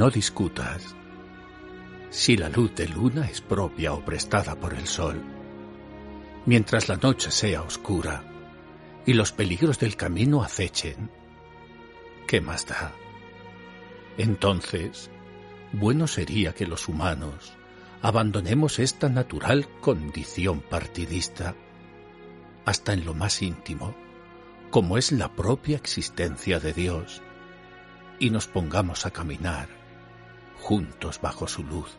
No discutas si la luz de luna es propia o prestada por el sol. Mientras la noche sea oscura y los peligros del camino acechen, ¿qué más da? Entonces, bueno sería que los humanos abandonemos esta natural condición partidista hasta en lo más íntimo, como es la propia existencia de Dios, y nos pongamos a caminar juntos bajo su luz.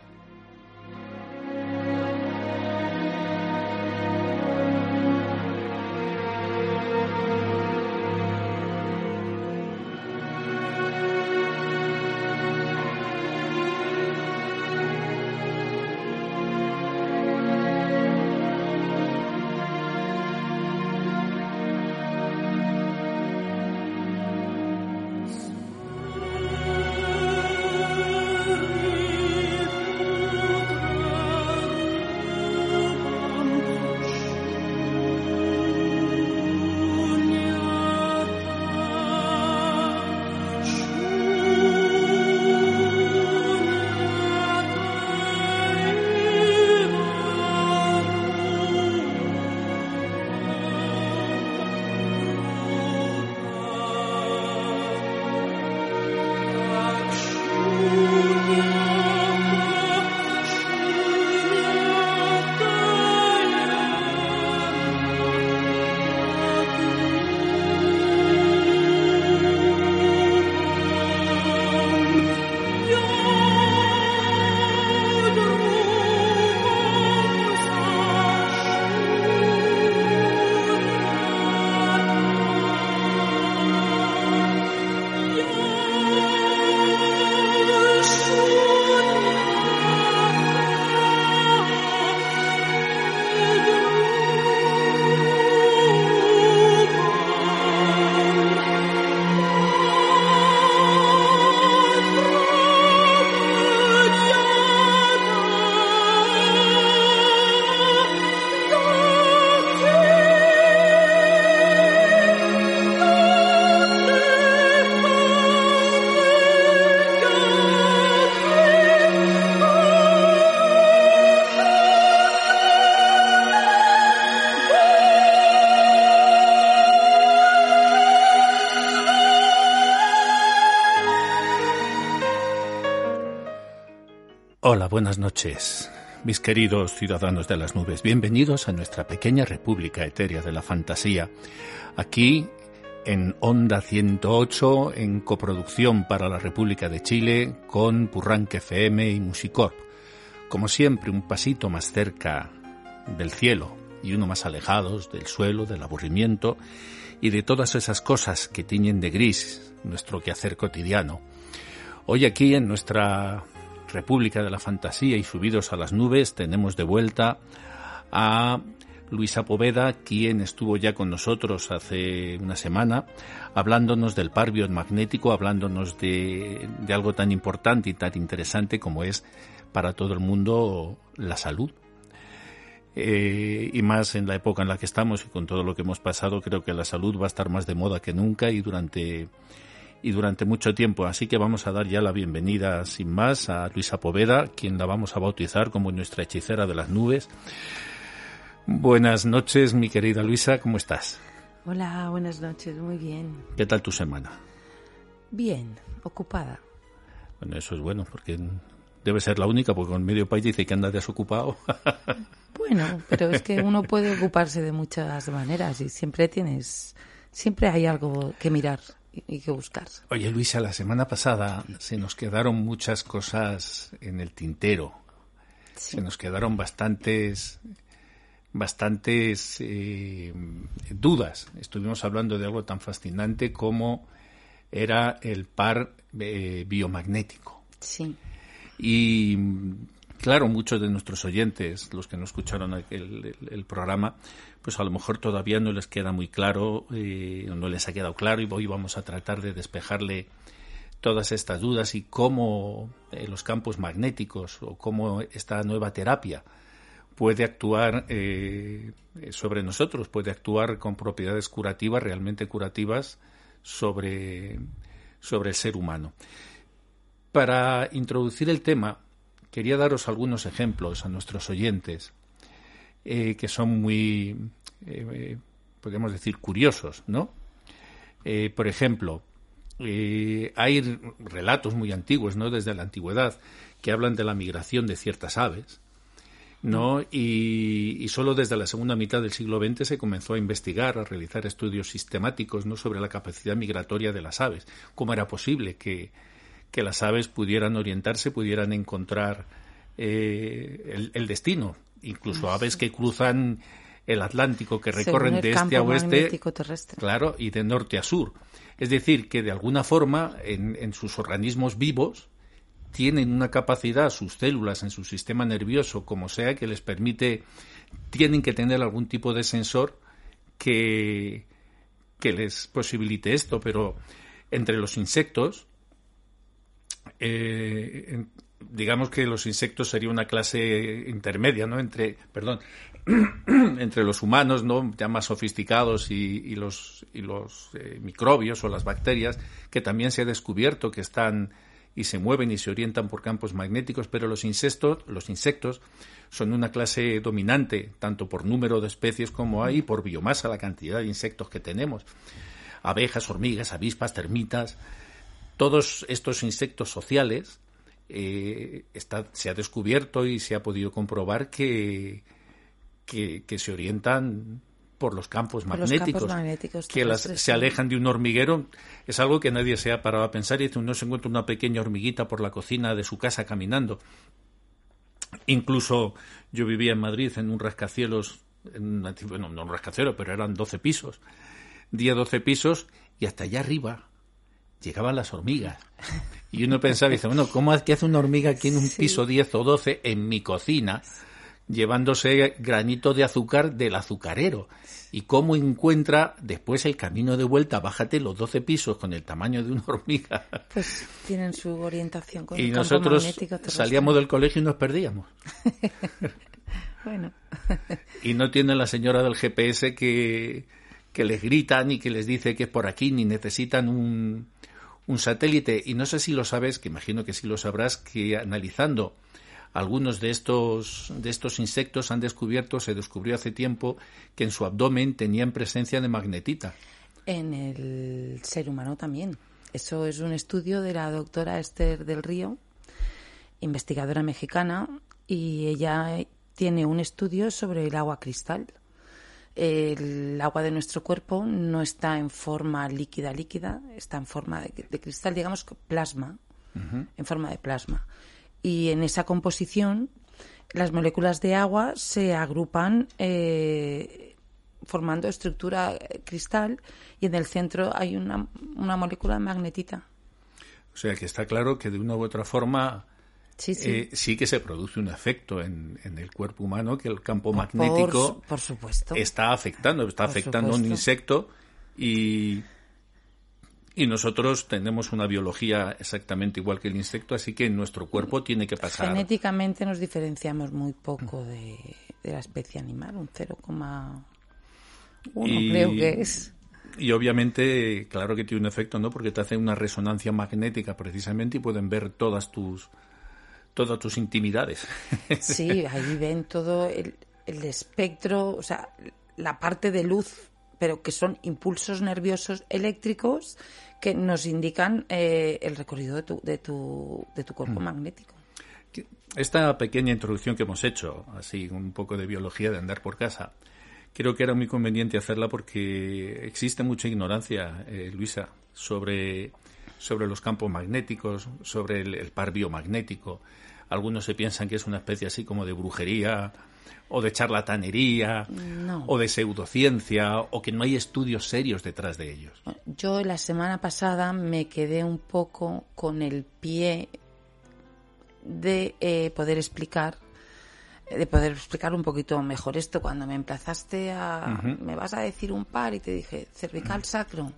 Noches, mis queridos ciudadanos de las nubes. Bienvenidos a nuestra pequeña república etérea de la fantasía. Aquí en Onda 108, en coproducción para la República de Chile con Purranque FM y Musicorp. Como siempre, un pasito más cerca del cielo y uno más alejados del suelo, del aburrimiento y de todas esas cosas que tiñen de gris nuestro quehacer cotidiano. Hoy aquí en nuestra República de la Fantasía y Subidos a las Nubes tenemos de vuelta a Luisa Poveda, quien estuvo ya con nosotros hace una semana, hablándonos del par biomagnético, hablándonos de, algo tan importante y tan interesante como es para todo el mundo la salud. Eh, y más en la época en la que estamos y con todo lo que hemos pasado, creo que la salud va a estar más de moda que nunca y durante y durante mucho tiempo. Así que vamos a dar ya la bienvenida, sin más, a Luisa Poveda, quien la vamos a bautizar como nuestra hechicera de las nubes. Buenas noches, mi querida Luisa, ¿cómo estás? Hola, buenas noches, muy bien. ¿Qué tal tu semana? Bien, ocupada. Bueno, eso es bueno, porque debe ser la única, porque con medio país dice que anda desocupado. bueno, pero es que uno puede ocuparse de muchas maneras y siempre tienes, siempre hay algo que mirar y que buscar. Oye, Luisa, la semana pasada se nos quedaron muchas cosas en el tintero. Se nos quedaron bastantes bastantes eh, dudas. Estuvimos hablando de algo tan fascinante como era el par eh, biomagnético. Sí. Y claro, muchos de nuestros oyentes, los que no escucharon el programa, pues a lo mejor todavía no les queda muy claro, eh, no les ha quedado claro y hoy vamos a tratar de despejarle todas estas dudas y cómo eh, los campos magnéticos o cómo esta nueva terapia puede actuar eh, sobre nosotros, puede actuar con propiedades curativas, realmente curativas, sobre, sobre el ser humano. Para introducir el tema, quería daros algunos ejemplos a nuestros oyentes eh, que son muy, eh, podemos decir, curiosos, ¿no? Eh, por ejemplo, hay relatos muy antiguos, ¿no? Desde la antigüedad, que hablan de la migración de ciertas aves, ¿no? Y, y, solo desde la segunda mitad del siglo XX se comenzó a investigar, a realizar estudios sistemáticos, ¿no? Sobre la capacidad migratoria de las aves. ¿Cómo era posible que, que las aves pudieran orientarse, pudieran encontrar el, destino. Incluso aves que cruzan el Atlántico, que recorren de este a oeste, claro, y de norte a sur. Es decir, que de alguna forma en, sus organismos vivos tienen una capacidad, sus células en su sistema nervioso, como sea, que les permite, tienen que tener algún tipo de sensor que, que les posibilite esto, pero entre los insectos, eh, digamos que los insectos sería una clase intermedia, ¿no? Entre, perdón, entre los humanos, ¿no? Ya más sofisticados y, los, y los eh, microbios o las bacterias, que también se ha descubierto que están y se mueven y se orientan por campos magnéticos, pero los insectos, los insectos son una clase dominante, tanto por número de especies como hay, por biomasa, la cantidad de insectos que tenemos. Abejas, hormigas, avispas, termitas, todos estos insectos sociales eh, está, se ha descubierto y se ha podido comprobar que, que, se orientan por los campos magnéticos, que se alejan de un hormiguero. Es algo que nadie se ha parado a pensar y uno se encuentra una pequeña hormiguita por la cocina de su casa caminando. Incluso yo vivía en Madrid en un rascacielos, en, bueno, no un rascacielos, pero eran 12 pisos. Día 12 pisos y hasta allá arriba llegaban las hormigas. Y uno pensaba, dice, bueno, ¿cómo es que hace una hormiga aquí en un piso 10 o 12 en mi cocina, llevándose granito de azúcar del azucarero? ¿Y cómo encuentra después el camino de vuelta? Bájate los 12 pisos con el tamaño de una hormiga. Pues tienen su orientación con Y nosotros salíamos del colegio y nos perdíamos. bueno. y no tiene la señora del GPS que, que les gritan y que les dice que es por aquí, ni necesitan un un satélite, y no sé si lo sabes, que imagino que sí lo sabrás, que analizando algunos de estos, de estos insectos han descubierto, se descubrió hace tiempo, que en su abdomen tenían presencia de magnetita. En el ser humano también. Eso es un estudio de la doctora Esther del Río, investigadora mexicana, y ella tiene un estudio sobre el agua cristal el agua de nuestro cuerpo no está en forma líquida líquida, está en forma de, cristal, digamos plasma, en forma de plasma. Y en esa composición las moléculas de agua se agrupan eh, formando estructura cristal y en el centro hay una, una molécula magnetita. O sea que está claro que de una u otra forma sí, sí. Eh, sí que se produce un efecto en, el cuerpo humano que el campo magnético por, supuesto. está afectando, está afectando a un insecto y, y nosotros tenemos una biología exactamente igual que el insecto, así que nuestro cuerpo tiene que pasar. Genéticamente nos diferenciamos muy poco de, la especie animal, un 0,1 creo que es. Y obviamente, claro que tiene un efecto, ¿no? Porque te hace una resonancia magnética precisamente y pueden ver todas tus todas tus intimidades. Sí, ahí ven todo el, espectro, o sea, la parte de luz, pero que son impulsos nerviosos eléctricos que nos indican eh, el recorrido de tu, de tu, de tu cuerpo mm. magnético. Esta pequeña introducción que hemos hecho, así un poco de biología de andar por casa, creo que era muy conveniente hacerla porque existe mucha ignorancia, eh, Luisa, sobre sobre los campos magnéticos, sobre el, par biomagnético. Algunos se piensan que es una especie así como de brujería o de charlatanería o de pseudociencia o que no hay estudios serios detrás de ellos. Yo la semana pasada me quedé un poco con el pie de eh, poder explicar de poder explicar un poquito mejor esto. Cuando me emplazaste a me vas a decir un par y te dije cervical sacro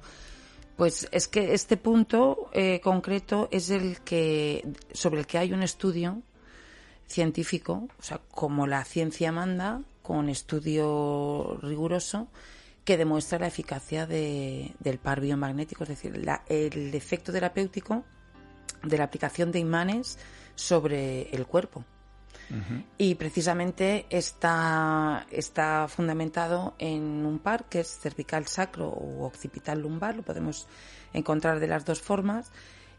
pues es que este punto eh, concreto es el que sobre el que hay un estudio científico, o sea, como la ciencia manda, con estudio riguroso, que demuestra la eficacia de, del par biomagnético, es decir, el efecto terapéutico de la aplicación de imanes sobre el cuerpo. Y precisamente está, está fundamentado en un par que es cervical sacro o occipital lumbar, lo podemos encontrar de las dos formas,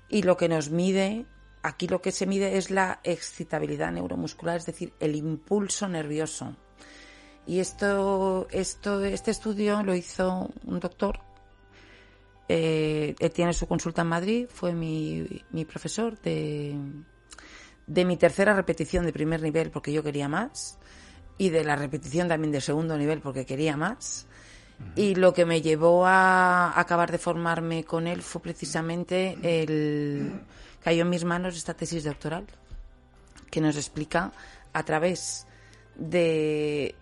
y lo que nos mide, aquí lo que se mide es la excitabilidad neuromuscular, es decir, el impulso nervioso. Y esto, esto, este estudio lo hizo un doctor eh, tiene su consulta en Madrid, fue mi, mi profesor de, de mi tercera repetición de primer nivel porque yo quería más y de la repetición también de segundo nivel porque quería más. Y lo que me llevó a acabar de formarme con él fue precisamente el cayó en mis manos esta tesis doctoral que nos explica a través de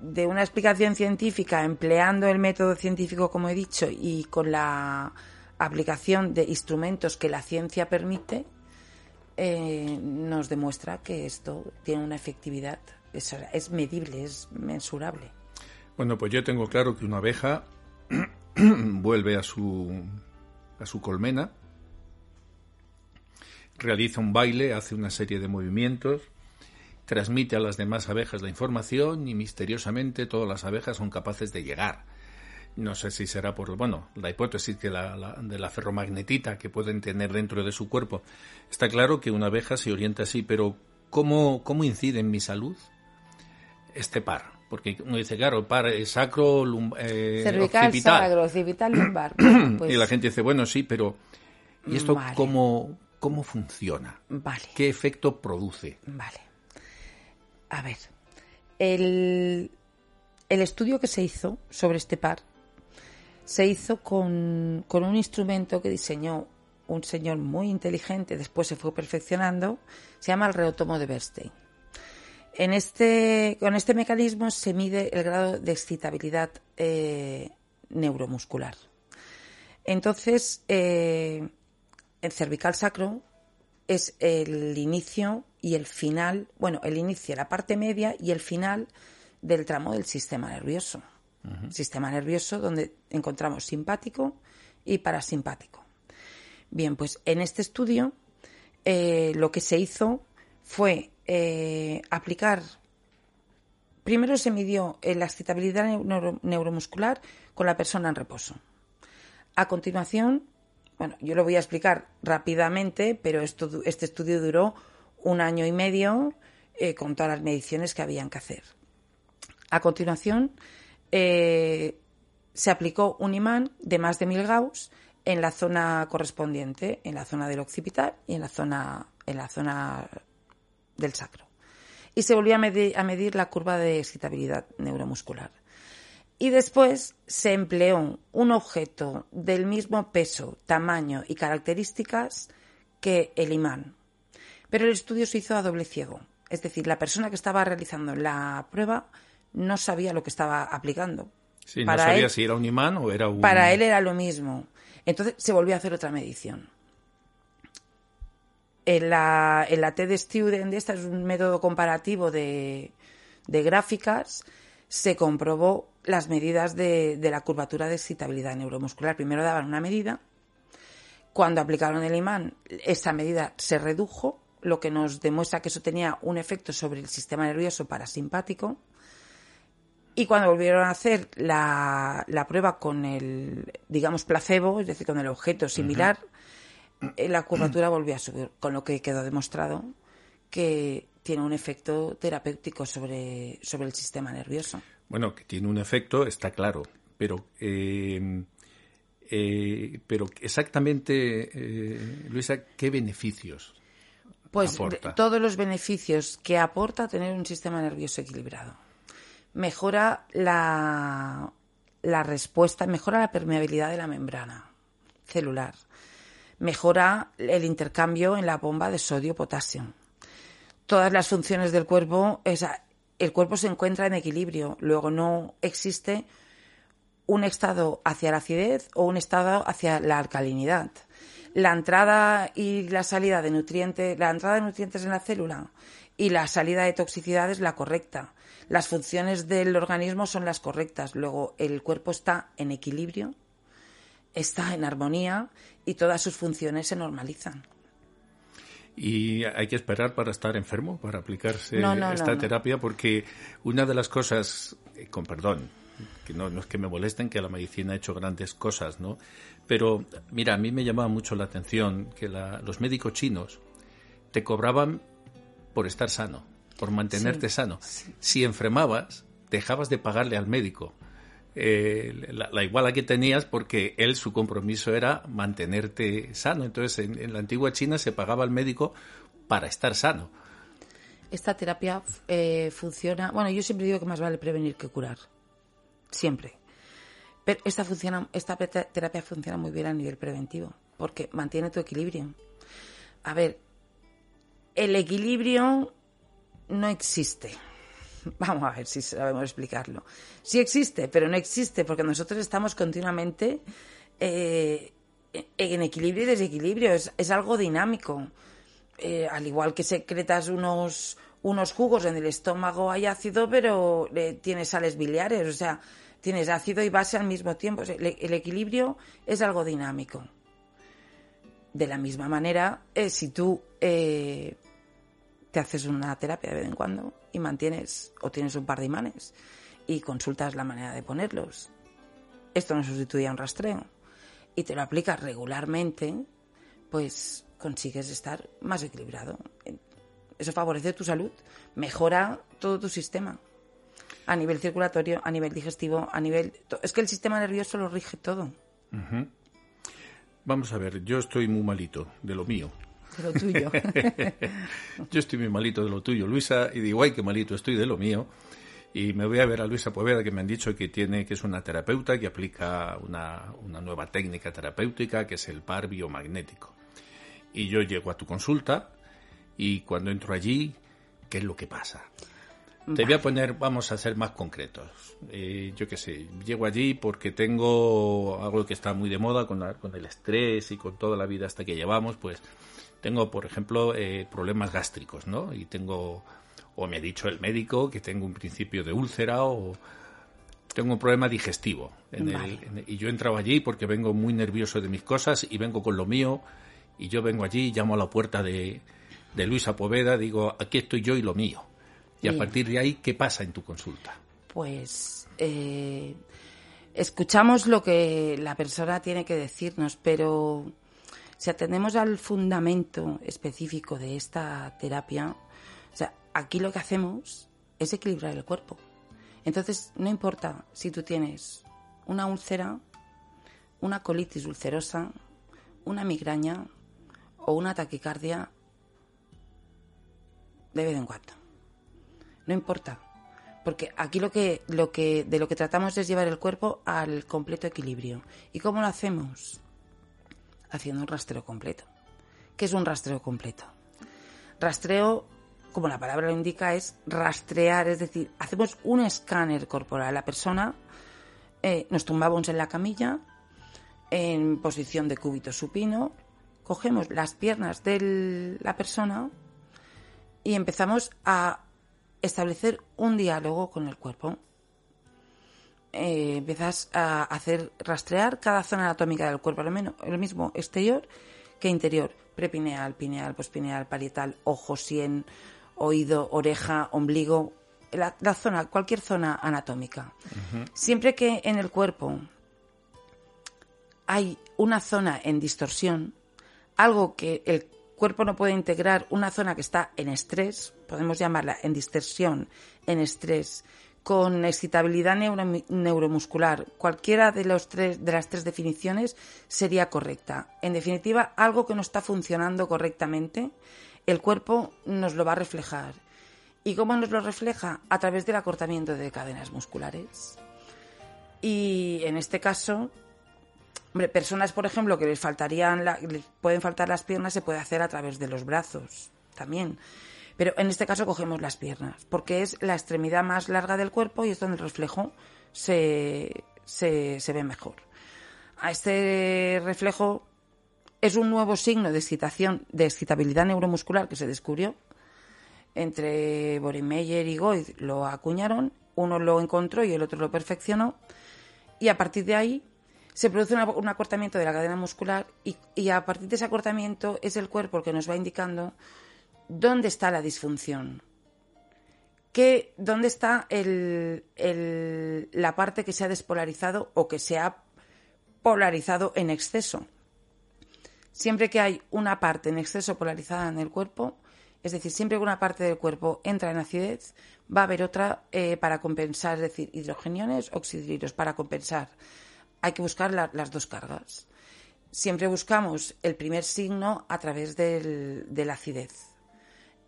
de una explicación científica empleando el método científico, como he dicho, y con la aplicación de instrumentos que la ciencia permite, eh, nos demuestra que esto tiene una efectividad, es, es medible, es mensurable. Bueno, pues yo tengo claro que una abeja vuelve a su, a su colmena, realiza un baile, hace una serie de movimientos, transmite a las demás abejas la información y misteriosamente todas las abejas son capaces de llegar. No sé si será por, bueno, la hipótesis que la, de la ferromagnetita que pueden tener dentro de su cuerpo. Está claro que una abeja se orienta así, pero ¿cómo, cómo incide en mi salud este par? Porque uno dice, claro, par es sacro, eh, cervical, sacro, occipital, lumbar. Y la gente dice, bueno, sí, pero ¿y esto cómo, cómo funciona? Vale. ¿Qué efecto produce? Vale. A ver, el, estudio que se hizo sobre este par se hizo con, un instrumento que diseñó un señor muy inteligente, después se fue perfeccionando, se llama el reotomo de Bernstein. En este, con este mecanismo se mide el grado de excitabilidad eh, neuromuscular. Entonces, eh, el cervical sacro es el inicio y el final, bueno, el inicio, la parte media y el final del tramo del sistema nervioso. Sistema nervioso donde encontramos simpático y parasimpático. Bien, pues en este estudio eh, lo que se hizo fue eh, aplicar. Primero se midió la excitabilidad neuromuscular con la persona en reposo. A continuación bueno, yo lo voy a explicar rápidamente, pero esto, este estudio duró un año y medio eh, con todas las mediciones que habían que hacer. A continuación, eh, se aplicó un imán de más de mil Gauss en la zona correspondiente, en la zona del occipital y en la zona, en la zona del sacro. Y se volvió a medir, a medir la curva de excitabilidad neuromuscular y después se empleó un objeto del mismo peso, tamaño y características que el imán. Pero el estudio se hizo a doble ciego. Es decir, la persona que estaba realizando la prueba no sabía lo que estaba aplicando. Sí, no sabía si era un imán o era un... Para él era lo mismo. Entonces se volvió a hacer otra medición. En la, en la TED Student, esta es un método comparativo de, de gráficas, se comprobó las medidas de, la curvatura de excitabilidad neuromuscular. Primero daban una medida, cuando aplicaron el imán, esa medida se redujo, lo que nos demuestra que eso tenía un efecto sobre el sistema nervioso parasimpático. Y cuando volvieron a hacer la, prueba con el, digamos, placebo, es decir, con el objeto similar, eh, la curvatura volvió a subir, con lo que quedó demostrado que tiene un efecto terapéutico sobre, sobre el sistema nervioso. Bueno, que tiene un efecto, está claro, pero, eh, eh, pero exactamente, eh, Luisa, ¿qué beneficios? Pues todos los beneficios que aporta tener un sistema nervioso equilibrado. Mejora la, la respuesta, mejora la permeabilidad de la membrana celular, mejora el intercambio en la bomba de sodio-potasio. Todas las funciones del cuerpo, el cuerpo se encuentra en equilibrio. Luego no existe un estado hacia la acidez o un estado hacia la alcalinidad. La entrada y la salida de nutrientes, la entrada de nutrientes en la célula y la salida de toxicidad es la correcta. Las funciones del organismo son las correctas. Luego el cuerpo está en equilibrio, está en armonía y todas sus funciones se normalizan. y hay que esperar para estar enfermo, para aplicarse esta terapia, porque una de las cosas, eh, con perdón, que no, no, es que me molesten, que la medicina ha hecho grandes cosas, ¿no? Pero, mira, a mí me llamaba mucho la atención que los médicos chinos te cobraban por estar sano, por mantenerte sano. Si enfermabas, dejabas de pagarle al médico. Eh, la, iguala que tenías porque él su compromiso era mantenerte sano. Entonces en, la antigua China se pagaba al médico para estar sano. Esta terapia eh, funciona, bueno, yo siempre digo que más vale prevenir que curar, siempre. Pero esta, funciona, esta terapia funciona muy bien a nivel preventivo porque mantiene tu equilibrio. A ver, el equilibrio no existe Vamos a ver si sabemos explicarlo. Sí existe, pero no existe porque nosotros estamos continuamente eh, en equilibrio y desequilibrio. Es, algo dinámico. Eh, al igual que secretas unos, unos jugos en el estómago hay ácido, pero eh, tienes sales biliares. O sea, tienes ácido y base al mismo tiempo. el, equilibrio es algo dinámico. De la misma manera, si tú te haces una terapia de vez en cuando y mantienes o tienes un par de imanes y consultas la manera de ponerlos. Esto no sustituye a un rastreo y te lo aplicas regularmente, pues consigues estar más equilibrado. Eso favorece tu salud, mejora todo tu sistema. A nivel circulatorio, a nivel digestivo, a nivel... Es que el sistema nervioso lo rige todo. Vamos a ver, yo estoy muy malito de lo mío de lo tuyo. Yo estoy muy malito de lo tuyo, Luisa, y digo, ay, qué malito estoy de lo mío. Y me voy a ver a Luisa Poveda, que me han dicho que tiene, que es una terapeuta que aplica una, una nueva técnica terapéutica, que es el par biomagnético. Y yo llego a tu consulta, y cuando entro allí, ¿qué es lo que pasa? Te voy a poner, vamos a ser más concretos. Eh, yo qué sé, llego allí porque tengo algo que está muy de moda con, con el estrés y con toda la vida hasta que llevamos, pues tengo, por ejemplo, eh, problemas gástricos, ¿no? Y tengo, o me ha dicho el médico que tengo un principio de úlcera o tengo un problema digestivo. y yo he entrado allí porque vengo muy nervioso de mis cosas y vengo con lo mío y yo vengo allí, llamo a la puerta de, de Luisa Poveda, digo, aquí estoy yo y lo mío. Y a partir de ahí, ¿qué pasa en tu consulta? Pues eh, escuchamos lo que la persona tiene que decirnos, pero si atendemos al fundamento específico de esta terapia, o sea, aquí lo que hacemos es equilibrar el cuerpo. Entonces, no importa si tú tienes una úlcera, una colitis ulcerosa, una migraña o una taquicardia de vez en cuando. No importa, porque aquí lo que, lo que, de lo que tratamos es llevar el cuerpo al completo equilibrio. ¿Y cómo lo hacemos? Haciendo un rastreo completo. ¿Qué es un rastreo completo? Rastreo, como la palabra lo indica, es rastrear, es decir, hacemos un escáner corporal. La persona eh, nos tumbamos en la camilla, en posición de cúbito supino, cogemos las piernas de la persona y empezamos a establecer un diálogo con el cuerpo. Eh, empiezas a hacer rastrear cada zona anatómica del cuerpo, lo, menos, lo mismo exterior que interior, prepineal, pineal, pospineal, parietal, ojo, sien, oído, oreja, ombligo, la, zona, cualquier zona anatómica. Siempre que en el cuerpo hay una zona en distorsión, algo que el cuerpo no puede integrar, una zona que está en estrés, podemos llamarla en distorsión, en estrés, con excitabilidad neuromuscular. Cualquiera de, los tres, de las tres definiciones sería correcta. En definitiva, algo que no está funcionando correctamente, el cuerpo nos lo va a reflejar. ¿Y cómo nos lo refleja? A través del acortamiento de cadenas musculares. Y en este caso, personas, por ejemplo, que les faltarían, les pueden faltar las piernas, se puede hacer a través de los brazos también. Pero en este caso cogemos las piernas, porque es la extremidad más larga del cuerpo y es donde el reflejo se, se, ve mejor. A este reflejo es un nuevo signo de excitación, de excitabilidad neuromuscular que se descubrió. Entre Boehringer y Goid lo acuñaron, uno lo encontró y el otro lo perfeccionó. Y a partir de ahí se produce un acortamiento de la cadena muscular y, a partir de ese acortamiento es el cuerpo el que nos va indicando dónde está la disfunción. Que, ¿Dónde está la parte que se ha despolarizado o que se ha polarizado en exceso? Siempre que hay una parte en exceso polarizada en el cuerpo, es decir, siempre que una parte del cuerpo entra en acidez, va a haber otra eh, para compensar, es decir, hidrogeniones, oxidrilos, para compensar. Hay que buscar las dos cargas. Siempre buscamos el primer signo a través de la acidez.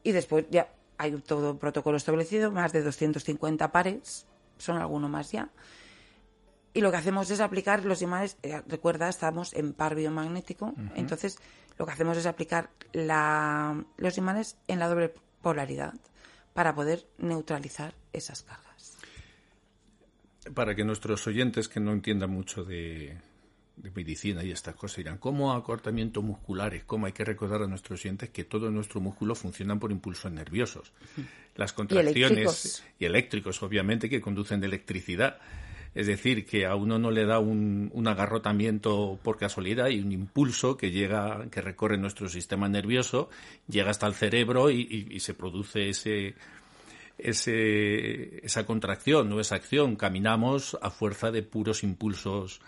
Y después ya hay todo un protocolo establecido, más de 250 pares, son algunos más ya. Y lo que hacemos es aplicar los imanes, eh, recuerda, estamos en par biomagnético, entonces lo que hacemos es aplicar los imanes en la doble polaridad para poder neutralizar esas cargas. Para que nuestros oyentes que no entiendan mucho de, medicina y estas cosas dirán, ¿cómo acortamientos musculares? ¿Cómo hay que recordar a nuestros oyentes que todos nuestros músculos funcionan por impulsos nerviosos? Las contracciones y eléctricos obviamente, que conducen de electricidad. Es decir, que a uno no le da un, agarrotamiento por casualidad y un impulso que llega, que recorre nuestro sistema nervioso, llega hasta el cerebro y, se produce ese, ese, esa contracción o esa acción. Caminamos a fuerza de puros impulsos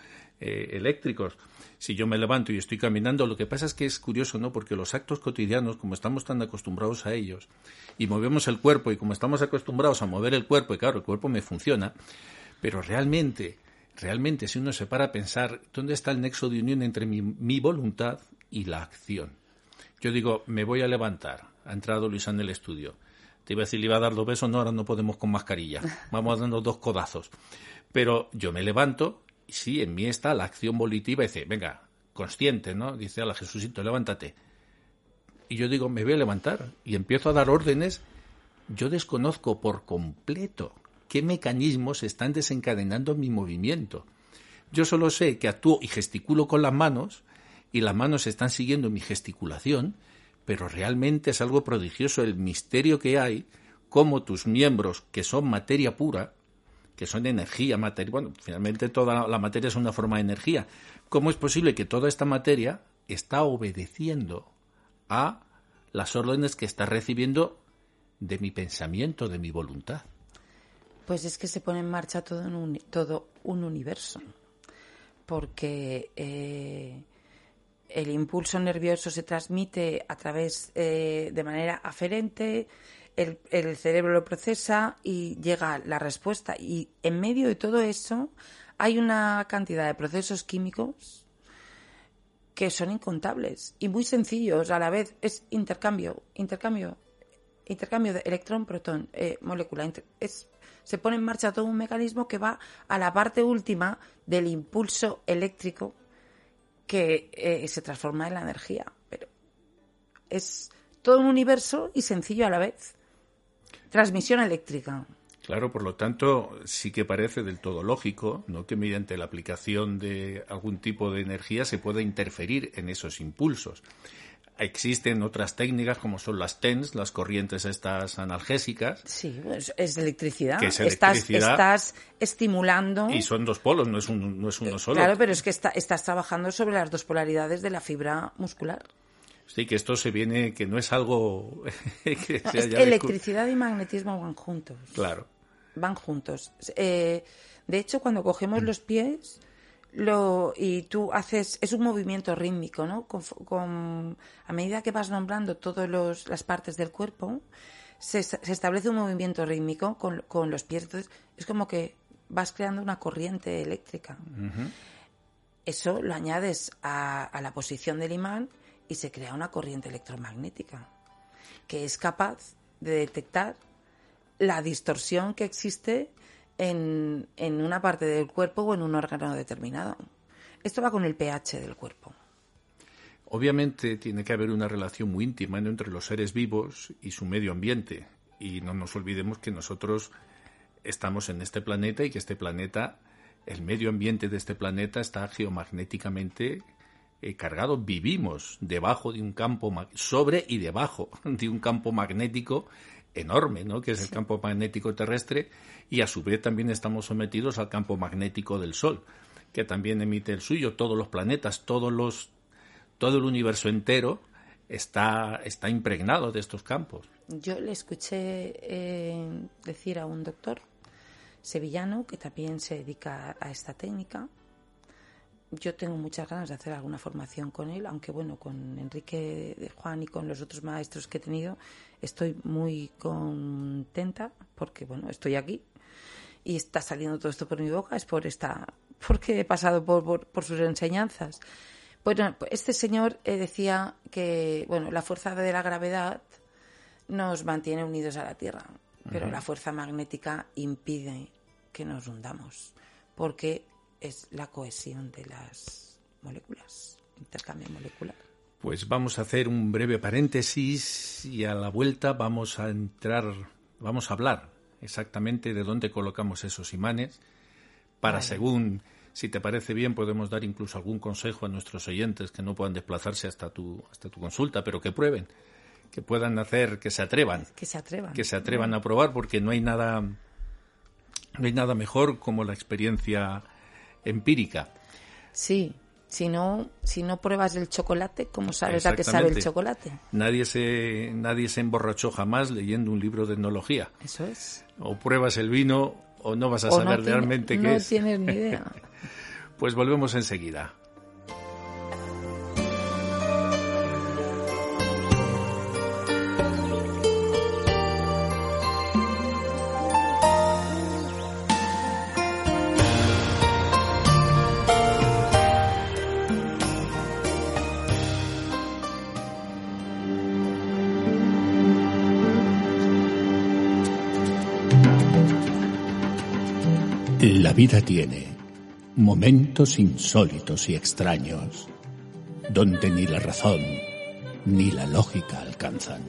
eh, eléctricos. Si yo me levanto y estoy caminando, lo que pasa es que es curioso, ¿no? Porque los actos cotidianos, como estamos tan acostumbrados a ellos, y movemos el cuerpo, y como estamos acostumbrados a mover el cuerpo, y claro, el cuerpo me funciona, pero realmente, realmente, si uno se para a pensar, ¿dónde está el nexo de unión entre mi, voluntad y la acción? Yo digo, me voy a levantar. Ha entrado Luisa en el estudio. Te iba a decir, le iba a dar dos besos, no, ahora no podemos con mascarilla. Vamos dando dos codazos. Pero yo me levanto sí, en mí está la acción volitiva. dice, venga, consciente, ¿no? Dice, a la Jesucito, levántate. Y yo digo, me voy a levantar. Y empiezo a dar órdenes. Yo desconozco por completo qué mecanismos están desencadenando mi movimiento. Yo solo sé que actúo y gesticulo con las manos y las manos están siguiendo mi gesticulación, pero realmente es algo prodigioso el misterio que hay, cómo tus miembros, que son materia pura, que son energía, materia, bueno, finalmente toda la materia es una forma de energía, cómo es posible que toda esta materia está obedeciendo a las órdenes que está recibiendo de mi pensamiento, de mi voluntad. Pues es que se pone en marcha todo un, todo un universo, porque eh, el impulso nervioso se transmite a través eh, de manera aferente, el, cerebro lo procesa y llega la respuesta. Y en medio de todo eso hay una cantidad de procesos químicos que son incontables y muy sencillos a la vez. Es intercambio, intercambio, intercambio de electrón-protón, eh, molécula. Es se pone en marcha todo un mecanismo que va a la parte última del impulso eléctrico que eh, se transforma en la energía. Pero es todo un universo y sencillo a la vez. Transmisión eléctrica. Claro, por lo tanto, sí que parece del todo lógico ¿no? que mediante la aplicación de algún tipo de energía se pueda interferir en esos impulsos. Existen otras técnicas como son las TENS, las corrientes estas analgésicas. Sí, es, electricidad. Estás, estimulando. Y son dos polos, no es, no es uno solo. Claro, pero es que estás trabajando sobre las dos polaridades de la fibra muscular. Sí, que esto se viene, que no es algo que electricidad y magnetismo van juntos. Claro. Van juntos. Eh, de hecho, cuando cogemos los pies, lo, y tú haces, es un movimiento rítmico, ¿no? Con, a medida que vas nombrando todas las partes del cuerpo, se, se, establece un movimiento rítmico con, con, los pies. Entonces, es como que vas creando una corriente eléctrica. Eso lo añades a, a la posición del imán y se crea una corriente electromagnética que es capaz de detectar la distorsión que existe en, en una parte del cuerpo o en un órgano determinado. Esto va con el pH del cuerpo. Obviamente tiene que haber una relación muy íntima entre los seres vivos y su medio ambiente. Y no nos olvidemos que nosotros estamos en este planeta y que este planeta, el medio ambiente de este planeta está geomagnéticamente eh, cargado. Vivimos debajo de un campo, sobre y debajo de un campo magnético enorme, ¿no? que es el campo magnético terrestre, y a su vez también estamos sometidos al campo magnético del Sol, que también emite el suyo, todos los planetas, todos los, todo el universo entero está, está impregnado de estos campos. Yo le escuché eh, decir a un doctor sevillano que también se dedica a esta técnica. Yo tengo muchas ganas de hacer alguna formación con él, aunque bueno, con Enrique de Juan y con los otros maestros que he tenido estoy muy contenta porque bueno, estoy aquí y está saliendo todo esto por mi boca, es por esta porque he pasado por, por, sus enseñanzas. Bueno, este señor eh, decía que bueno, la fuerza de la gravedad nos mantiene unidos a la Tierra, pero la fuerza magnética impide que nos hundamos, porque es la cohesión de las moléculas, intercambio molecular. Pues vamos a hacer un breve paréntesis y a la vuelta vamos a entrar, vamos a hablar exactamente de dónde colocamos esos imanes para según si te parece bien podemos dar incluso algún consejo a nuestros oyentes que no puedan desplazarse hasta tu hasta tu consulta, pero que prueben que puedan hacer, que se atrevan. Que se atrevan. Que se atrevan a probar, porque no hay nada, no hay nada mejor como la experiencia empírica. Sí, si no, si no pruebas el chocolate, ¿cómo sabes a qué sabe el chocolate? Nadie se, nadie se emborrachó jamás leyendo un libro de etnología. Eso es. O pruebas el vino o no vas a saber realmente qué es. No tienes ni idea. pues volvemos enseguida. La vida tiene momentos insólitos y extraños, donde ni la razón ni la lógica alcanzan.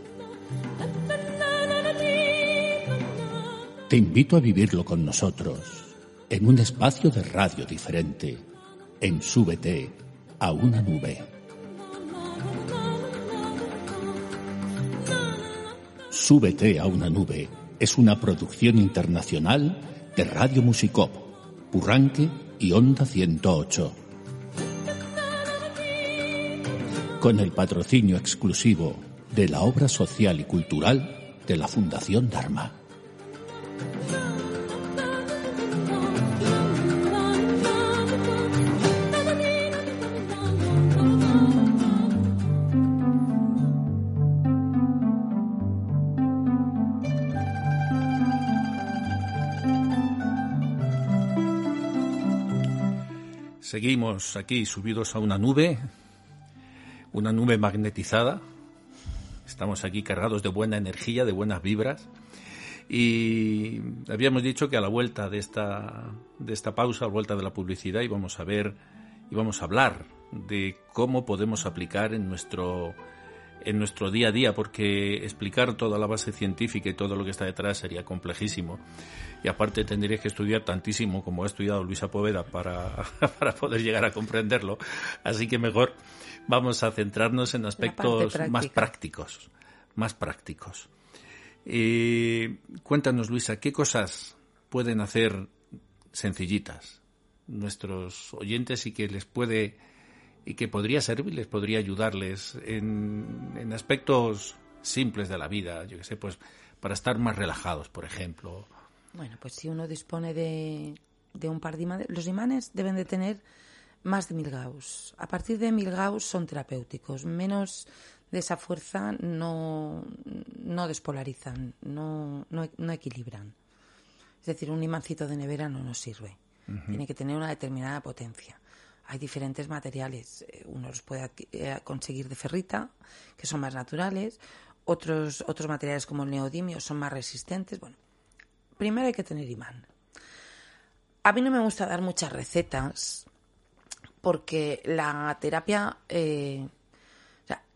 Te invito a vivirlo con nosotros en un espacio de radio diferente, en Súbete a una nube. Súbete a una nube es una producción internacional de Radio Musicop Urranque y Onda 108. Con el patrocinio exclusivo de la obra social y cultural de la Fundación Dharma. Seguimos aquí subidos a una nube, una nube magnetizada. Estamos aquí cargados de buena energía, de buenas vibras. Y habíamos dicho que a la vuelta de esta, de esta pausa, a la vuelta de la publicidad, íbamos a ver, íbamos a hablar de cómo podemos aplicar en nuestro en nuestro día a día, porque explicar toda la base científica y todo lo que está detrás sería complejísimo. Y aparte tendrías que estudiar tantísimo como ha estudiado Luisa Poveda para, para poder llegar a comprenderlo. Así que mejor vamos a centrarnos en aspectos más prácticos. Más prácticos. Eh, cuéntanos, Luisa, ¿qué cosas pueden hacer sencillitas nuestros oyentes y que les puede y que podría servirles, podría ayudarles en, aspectos simples de la vida, yo que sé, pues para estar más relajados, por ejemplo. Bueno, pues si uno dispone de, de un par de imanes, los imanes deben de tener más de mil Gauss. A partir de mil Gauss son terapéuticos. Menos de esa fuerza no, no despolarizan, no, no, equilibran. Es decir, un imancito de nevera no nos sirve. Tiene que tener una determinada potencia hay diferentes materiales. Eh, uno los puede eh, conseguir de ferrita, que son más naturales. Otros, otros materiales como el neodimio son más resistentes. Bueno, primero hay que tener imán. A mí no me gusta dar muchas recetas porque la terapia, eh,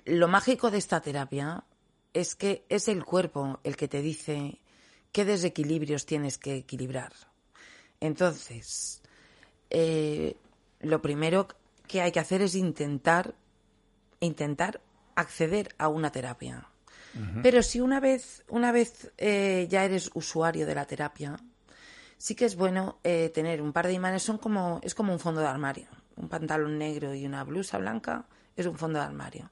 lo mágico de esta terapia es que es el cuerpo el que te dice qué desequilibrios tienes que equilibrar. Entonces, lo primero que hay que hacer es intentar, intentar acceder a una terapia. Pero si una vez, una vez eh, ya eres usuario de la terapia, sí que es bueno eh, tener un par de imanes, son como, es como un fondo de armario. Un pantalón negro y una blusa blanca es un fondo de armario.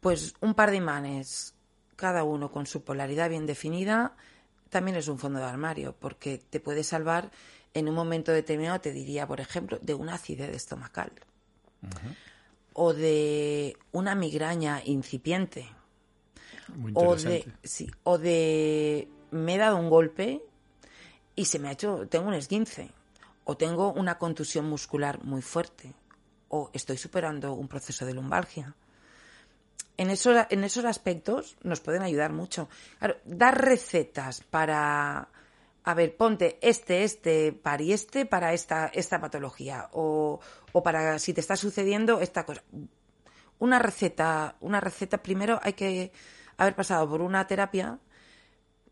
Pues un par de imanes, cada uno con su polaridad bien definida, también es un fondo de armario, porque te puede salvar en un momento determinado, te diría, por ejemplo, de una acidez estomacal. O de una migraña incipiente. O de sí, o de me he dado un golpe y se me ha hecho tengo un esguince. O tengo una contusión muscular muy fuerte. O estoy superando un proceso de lumbalgia. En esos, en esos aspectos nos pueden ayudar mucho. dar recetas para, a ver, ponte este, este, para y este para esta, esta patología. O, o para si te está sucediendo esta cosa. Una receta, una receta primero hay que haber pasado por una terapia.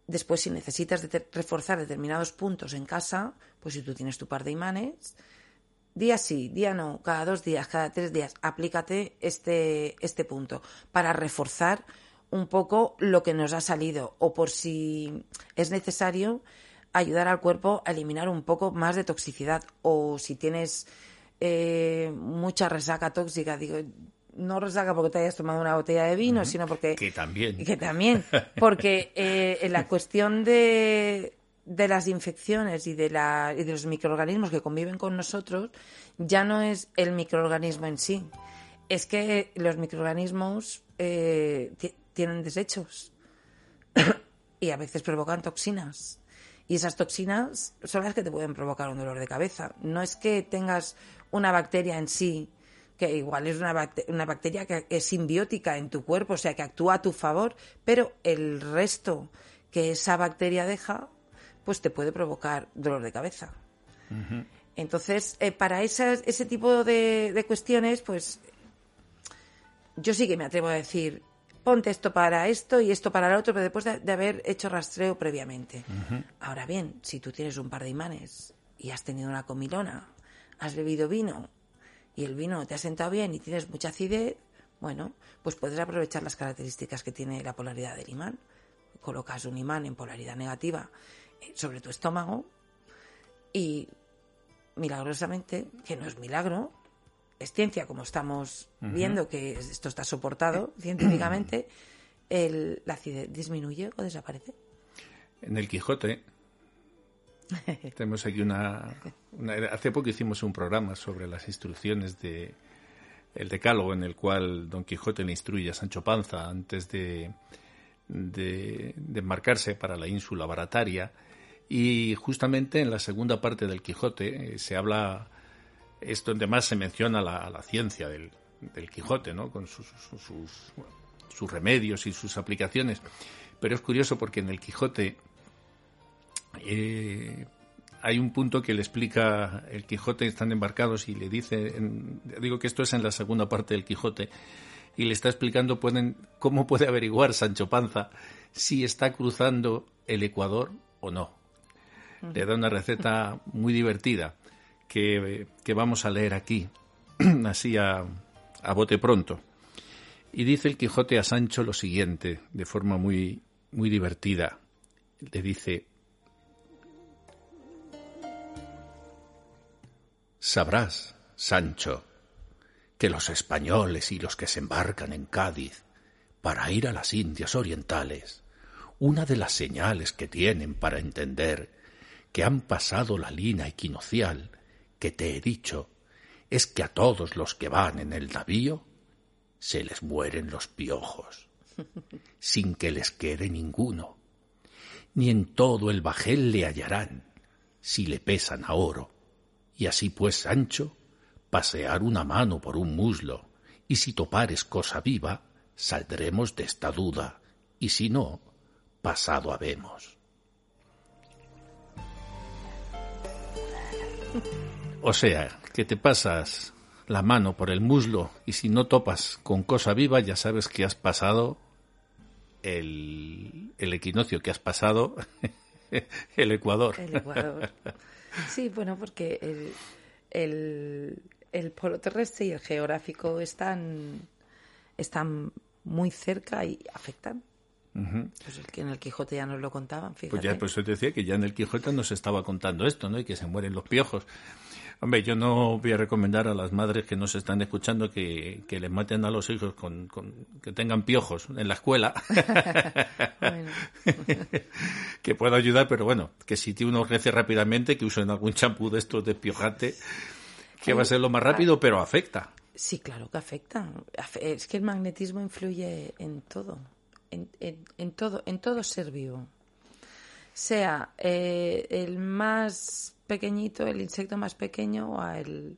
Después, si necesitas reforzar determinados puntos en casa, pues si tú tienes tu par de imanes, día sí, día no, cada dos días, cada tres días, aplícate este, este punto para reforzar un poco lo que nos ha salido. O por si es necesario ayudar al cuerpo a eliminar un poco más de toxicidad o si tienes eh, mucha resaca tóxica, digo, no resaca porque te hayas tomado una botella de vino, sino porque... Que también. Que también. Porque eh, en la cuestión de, de las infecciones y de, la, y de los microorganismos que conviven con nosotros, ya no es el microorganismo en sí. Es que los microorganismos eh, tienen desechos y a veces provocan toxinas. Y esas toxinas son las que te pueden provocar un dolor de cabeza. No es que tengas una bacteria en sí que igual es una, una bacteria que es simbiótica en tu cuerpo, o sea, que actúa a tu favor, pero el resto que esa bacteria deja, pues te puede provocar dolor de cabeza. Entonces, eh, para ese tipo de, cuestiones, pues yo sí que me atrevo a decir, ponte esto para esto y esto para lo otro, pero después de, haber hecho rastreo previamente. Ahora bien, si tú tienes un par de imanes y has tenido una comilona, has bebido vino y el vino te ha sentado bien y tienes mucha acidez, bueno, pues puedes aprovechar las características que tiene la polaridad del imán. Colocas un imán en polaridad negativa eh, sobre tu estómago y milagrosamente, que no es milagro, es ciencia como estamos viendo que esto está soportado científicamente, el, la acidez disminuye o desaparece. En el Quijote. Tenemos aquí una, Hace poco hicimos un programa sobre las instrucciones de el decálogo en el cual Don Quijote le instruye a Sancho Panza antes de, de, embarcarse para la ínsula barataria. Y justamente en la segunda parte del Quijote eh, se habla, es donde más se menciona la, la ciencia del, Quijote, ¿no? con sus, remedios y sus aplicaciones. Pero es curioso porque en el Quijote eh, hay un punto que le explica el Quijote, están embarcados y le dice, digo que esto es en la segunda parte del Quijote, y le está explicando cómo puede averiguar Sancho Panza si está cruzando el Ecuador o no. Le da una receta muy divertida que, vamos a leer aquí, así a, bote pronto. Y dice el Quijote a Sancho lo siguiente, de forma muy, muy divertida. Le dice, Sabrás, Sancho, que los españoles y los que se embarcan en Cádiz para ir a las Indias Orientales, una de las señales que tienen para entender que han pasado la línea equinocial que te he dicho es que a todos los que van en el navío se les mueren los piojos, sin que les quede ninguno, ni en todo el bajel le hallarán, si le pesan a oro, y así pues, Sancho, pasear una mano por un muslo, y si topares cosa viva, saldremos de esta duda, y si no, pasado habemos. O sea, que te pasas la mano por el muslo y si no topas con cosa viva, ya sabes que has pasado el, el equinoccio, que has pasado el Ecuador. El Ecuador. Sí, bueno, porque el, el, el polo terrestre y el geográfico están, están muy cerca y afectan. Pues el que en el Quijote ya nos lo contaban, fíjate. Pues ya, pues te decía que ya en el Quijote nos estaba contando esto, ¿no? Y que se mueren los piojos. Hombre, yo no voy a recomendar a las madres que nos están escuchando que, que les maten a los hijos con, que tengan piojos en la escuela. que pueda ayudar, pero bueno, que si tiene uno crece rápidamente, que usen algún champú de estos de piojante, que va a ser lo más rápido, pero afecta. Sí, claro que afecta. Es que el magnetismo influye en todo, en, en, todo, en todo ser vivo. Sea eh, el más pequeñito, el insecto más pequeño o al,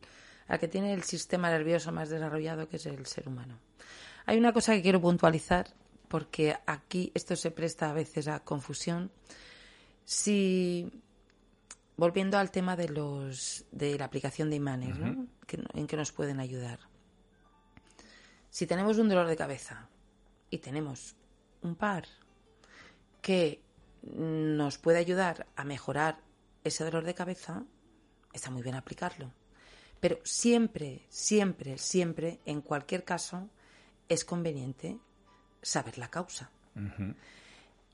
que tiene el sistema nervioso más desarrollado, que es el ser humano. Hay una cosa que quiero puntualizar, porque aquí esto se presta a veces a confusión. Si volviendo al tema de los de la aplicación de imanes, en que nos pueden ayudar. Si tenemos un dolor de cabeza y tenemos un par que nos puede ayudar a mejorar ese dolor de cabeza, está muy bien aplicarlo. Pero siempre, siempre, siempre, en cualquier caso, es conveniente saber la causa.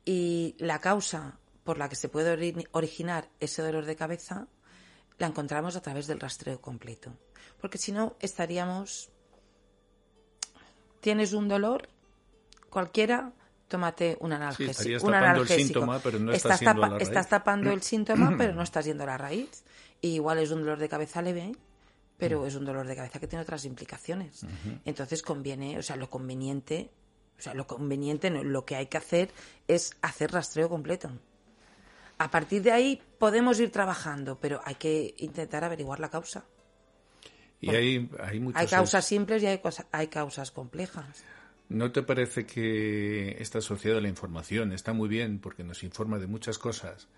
Y la causa por la que se puede originar ese dolor de cabeza la encontramos a través del rastreo completo. Porque si no, estaríamos... Tienes un dolor, cualquiera, tómate un analgésico. Sí, tapando el síntoma, pero no estás, estás tapando el síntoma, pero no estás yendo a la raíz. Y igual es un dolor de cabeza leve, pero mm. es un dolor de cabeza que tiene otras implicaciones. Entonces conviene, o sea, lo conveniente, o sea, lo conveniente, lo que hay que hacer es hacer rastreo completo. A partir de ahí podemos ir trabajando, pero hay que intentar averiguar la causa. Y hay, hay, hay causas simples y hay, hay causas complejas. ¿No te parece que esta sociedad de la información está muy bien porque nos informa de muchas cosas,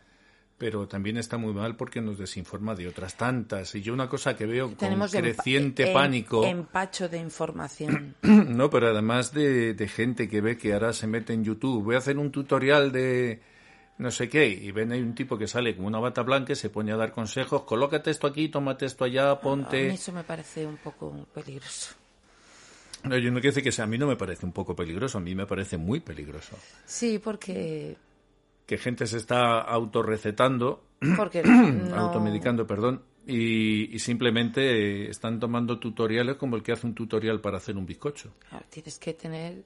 pero también está muy mal porque nos desinforma de otras tantas? Y yo una cosa que veo con creciente pánico... Empacho de información. no, pero además de, de gente que ve que ahora se mete en YouTube, voy a hacer un tutorial de no sé qué, y ven ahí un tipo que sale con una bata blanca y se pone a dar consejos, colócate esto aquí, tómate esto allá, ponte... A mí eso me parece un poco peligroso. No, yo no quiero decir que sea, a mí no me parece un poco peligroso, a mí me parece muy peligroso. Sí, porque... Que gente se está autorrecetando, porque automedicando, perdón, y, simplemente están tomando tutoriales como el que hace un tutorial para hacer un bizcocho. tienes que tener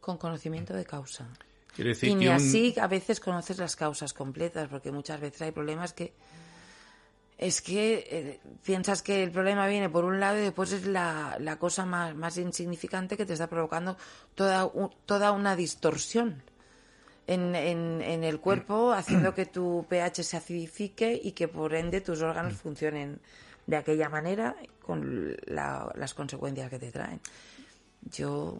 con conocimiento de causa. Decir y ni así a veces conoces las causas completas, porque muchas veces hay problemas que es que eh, piensas que el problema viene por un lado y después es la, la cosa más, más, insignificante que te está provocando toda, toda una distorsión en, en, el cuerpo, haciendo que tu pH se acidifique y que por ende tus órganos funcionen de aquella manera con las consecuencias que te traen. Yo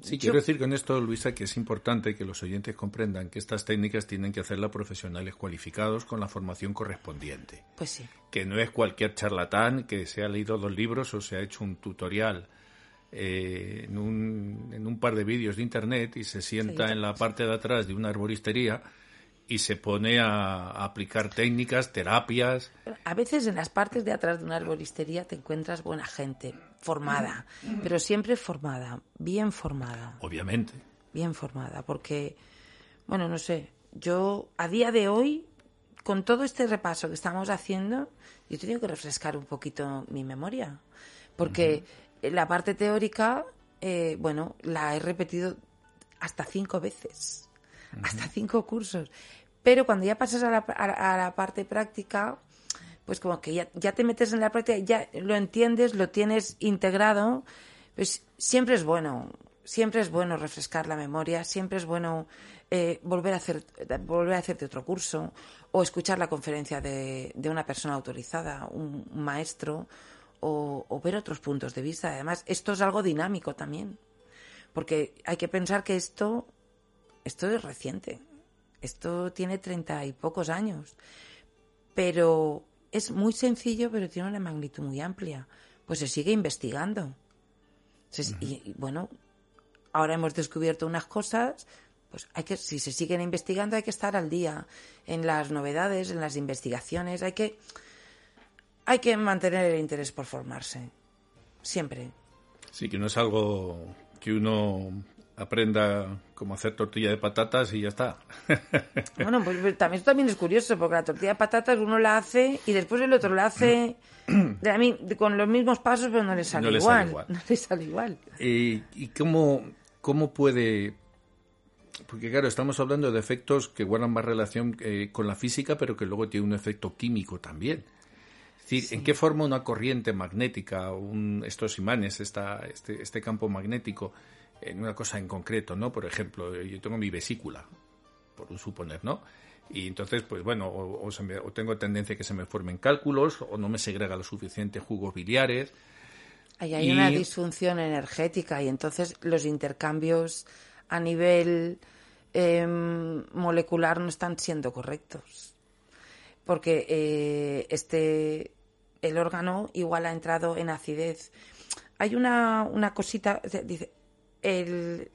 Sí, quiero decir con esto, Luisa, que es importante que los oyentes comprendan que estas técnicas tienen que hacerlas profesionales cualificados con la formación correspondiente. Pues sí. Que no es cualquier charlatán que se ha leído dos libros o se ha hecho un tutorial eh, en, un, en, un, par de vídeos de internet y se sienta en la parte de atrás de una arboristería y se pone a, aplicar técnicas, terapias. A veces en las partes de atrás de una arboristería te encuentras buena gente, formada, pero siempre formada, bien formada. Obviamente. Bien formada, porque, bueno, no sé, yo a día de hoy, con todo este repaso que estamos haciendo, yo he tenido que refrescar un poquito mi memoria, porque la parte teórica, eh, bueno, la he repetido hasta cinco veces hasta cinco cursos. Pero cuando ya pasas a la, a, la parte práctica, pues como que ya, ya, te metes en la práctica, ya lo entiendes, lo tienes integrado, pues siempre es bueno, siempre es bueno refrescar la memoria, siempre es bueno eh, volver, a hacer, volver a hacerte otro curso o escuchar la conferencia de, de una persona autorizada, un, maestro, o, o, ver otros puntos de vista. Además, esto es algo dinámico también, porque hay que pensar que esto, esto es reciente. Esto tiene treinta y pocos años, pero es muy sencillo, pero tiene una magnitud muy amplia. Pues se sigue investigando. y, bueno, ahora hemos descubierto unas cosas, pues hay que, si se siguen investigando, hay que estar al día en las novedades, en las investigaciones, hay que, hay que mantener el interés por formarse. Siempre. Sí, que no es algo que uno aprenda cómo hacer tortilla de patatas y ya está. Bueno, pues, pues también, esto también es curioso, porque la tortilla de patatas uno la hace y después el otro la hace con los mismos pasos, pero no le sale, igual, No le sale igual. ¿Y, y cómo, cómo puede porque claro, estamos hablando de efectos que guardan más relación eh, con la física, pero que luego tiene un efecto químico también. Es decir, ¿en qué forma una corriente magnética, un, estos imanes, esta, este, este, campo magnético, en una cosa en concreto, ¿no? Por ejemplo, yo tengo mi vesícula, por un suponer, ¿no? Y entonces, pues bueno, o, tengo tendencia a que se me formen cálculos, o no me segrega lo suficiente jugos biliares. Ahí hay una disfunción energética y entonces los intercambios a nivel em, molecular no están siendo correctos. Porque eh, este, el órgano igual ha entrado en acidez. Hay una, una cosita, dice, el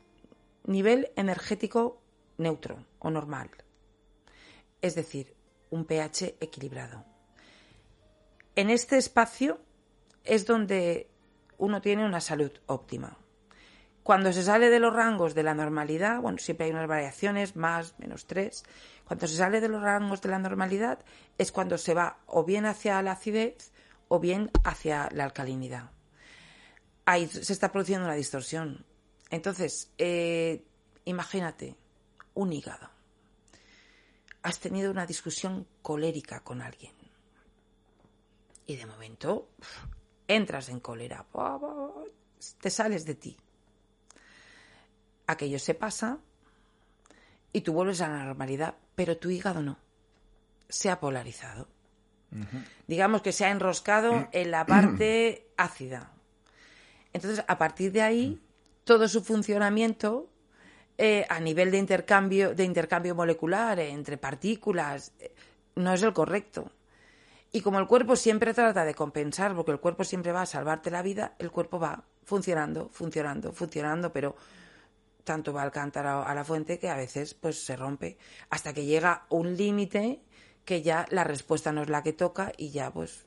nivel energético neutro o normal. Es decir, un pH equilibrado. En este espacio es donde uno tiene una salud óptima. Cuando se sale de los rangos de la normalidad, bueno, siempre hay unas variaciones, más, menos tres. Cuando se sale de los rangos de la normalidad es cuando se va o bien hacia la acidez o bien hacia la alcalinidad. Ahí se está produciendo una distorsión. Entonces, eh, imagínate, un hígado. Has tenido una discusión colérica con alguien. Y de momento entras en cólera. Te sales de ti aquello se pasa y tú vuelves a la normalidad, pero tu hígado no. Se ha polarizado. Digamos que se ha enroscado en la parte ácida. Entonces, a partir de ahí, todo su funcionamiento eh, a nivel de intercambio, de intercambio molecular entre partículas eh, no es el correcto. Y como el cuerpo siempre trata de compensar, porque el cuerpo siempre va a salvarte la vida, el cuerpo va funcionando, funcionando, funcionando, pero tanto va al cántaro a la fuente que a veces pues se rompe hasta que llega un límite que ya la respuesta no es la que toca y ya pues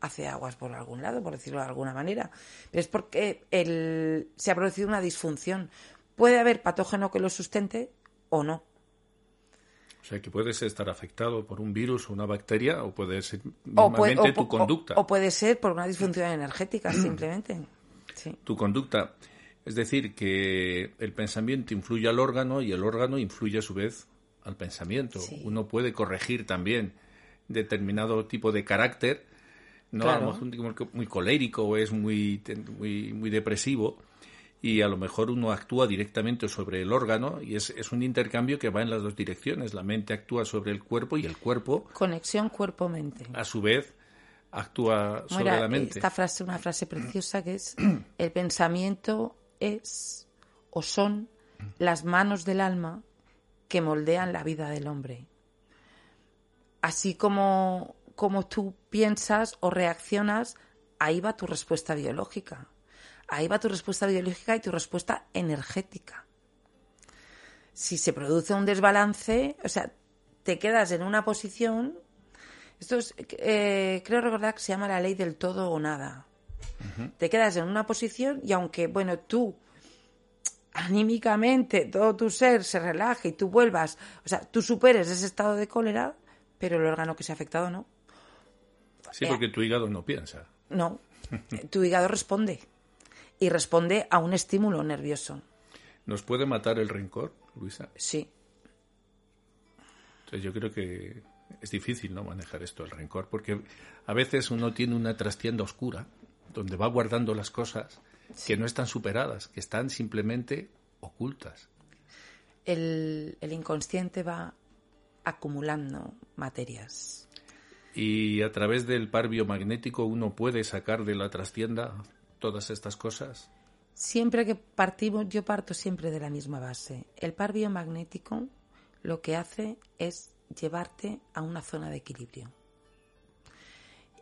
hace aguas por algún lado, por decirlo de alguna manera. Pero es porque el, se ha producido una disfunción. Puede haber patógeno que lo sustente o no. O sea, que puedes estar afectado por un virus o una bacteria o puede ser mismamente tu conducta. O, puede ser por una disfunción energética, simplemente. Tu conducta. Es decir, que el pensamiento influye al órgano y el órgano influye a su vez al pensamiento. Uno puede corregir también determinado tipo de carácter, no a lo mejor muy colérico o es muy, muy, muy depresivo, y a lo mejor uno actúa directamente sobre el órgano y es, es, un intercambio que va en las dos direcciones. La mente actúa sobre el cuerpo y el cuerpo. Conexión cuerpo-mente. A su vez actúa sobre la mente. Esta frase, una frase preciosa que es el pensamiento es o son las manos del alma que moldean la vida del hombre. Así como, como tú piensas o reaccionas, ahí va tu respuesta biológica. Ahí va tu respuesta biológica y tu respuesta energética. Si se produce un desbalance, o sea, te quedas en una posición. Esto es, eh, creo recordar que se llama la ley del todo o nada. Te quedas en una posición y aunque, bueno, tú anímicamente todo tu ser se relaje y tú vuelvas, o sea, tú superes ese estado de cólera, pero el órgano que se ha afectado no. Sí, porque tu hígado no piensa. No, tu hígado responde y responde a un estímulo nervioso. ¿Nos puede matar el rencor, Luisa? Sí. Entonces yo creo que es difícil no manejar esto, el rencor, porque a veces uno tiene una trastienda oscura donde va guardando las cosas que no están superadas, que están simplemente ocultas. El, inconsciente va acumulando materias. ¿Y a través del par biomagnético uno puede sacar de la trastienda todas estas cosas? Siempre que partimos, yo parto siempre de la misma base. El par biomagnético lo que hace es llevarte a una zona de equilibrio.